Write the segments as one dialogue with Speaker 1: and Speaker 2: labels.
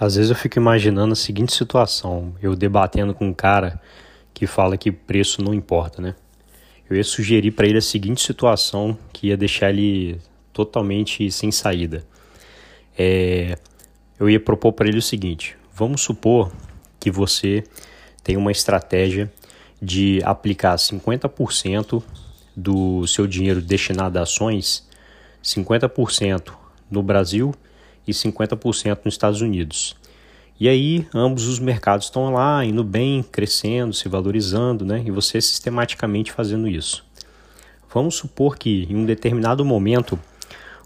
Speaker 1: Às vezes eu fico imaginando a seguinte situação: eu debatendo com um cara que fala que preço não importa, né? Eu ia sugerir para ele a seguinte situação que ia deixar ele totalmente sem saída. É, eu ia propor para ele o seguinte: vamos supor que você tem uma estratégia de aplicar 50% do seu dinheiro destinado a ações, 50% no Brasil e 50% nos Estados Unidos. E aí, ambos os mercados estão lá, indo bem, crescendo, se valorizando, né? E você sistematicamente fazendo isso. Vamos supor que em um determinado momento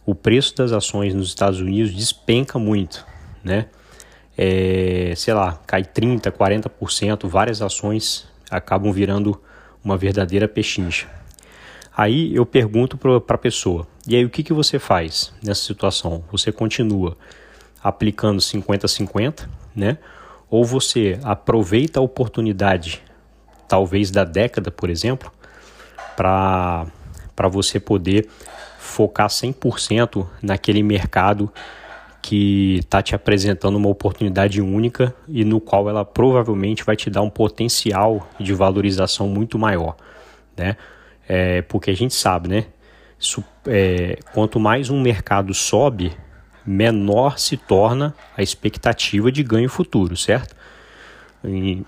Speaker 1: o preço das ações nos Estados Unidos despenca muito, né? É, sei lá, cai 30%, 40%, várias ações acabam virando uma verdadeira pechincha. Aí eu pergunto para a pessoa: e aí o que, que você faz nessa situação? Você continua aplicando 50-50, né? Ou você aproveita a oportunidade, talvez da década, por exemplo, para você poder focar 100% naquele mercado que está te apresentando uma oportunidade única e no qual ela provavelmente vai te dar um potencial de valorização muito maior, né? É, porque a gente sabe, né? É, quanto mais um mercado sobe, menor se torna a expectativa de ganho futuro, certo?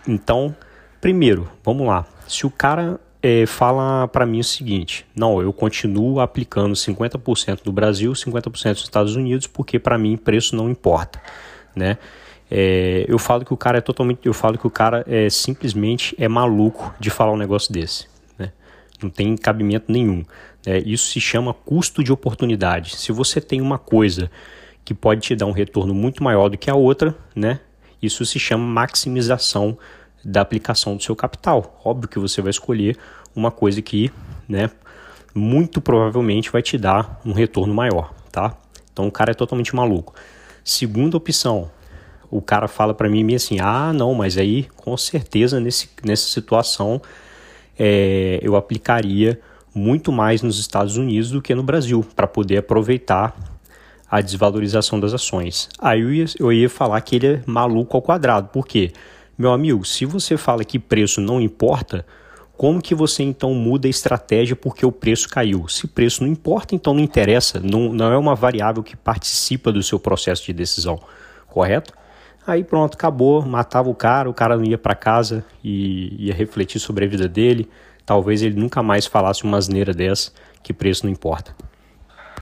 Speaker 1: Então, primeiro, vamos lá. Se o cara é, fala para mim o seguinte: não, eu continuo aplicando 50% no Brasil, 50% nos Estados Unidos, porque para mim preço não importa, né? É, eu falo que o cara é totalmente, eu falo que o cara é simplesmente é maluco de falar um negócio desse não tem cabimento nenhum. É, isso se chama custo de oportunidade. Se você tem uma coisa que pode te dar um retorno muito maior do que a outra, né, isso se chama maximização da aplicação do seu capital. Óbvio que você vai escolher uma coisa que, né, muito provavelmente vai te dar um retorno maior, tá? Então o cara é totalmente maluco. Segunda opção, o cara fala para mim assim: "Ah, não, mas aí com certeza nesse, nessa situação é, eu aplicaria muito mais nos Estados Unidos do que no Brasil, para poder aproveitar a desvalorização das ações. Aí eu ia, eu ia falar que ele é maluco ao quadrado. Por quê? Meu amigo, se você fala que preço não importa, como que você então muda a estratégia porque o preço caiu? Se preço não importa, então não interessa, não, não é uma variável que participa do seu processo de decisão, correto? Aí pronto, acabou, matava o cara, o cara não ia para casa e ia refletir sobre a vida dele. Talvez ele nunca mais falasse uma asneira dessa, que preço não importa.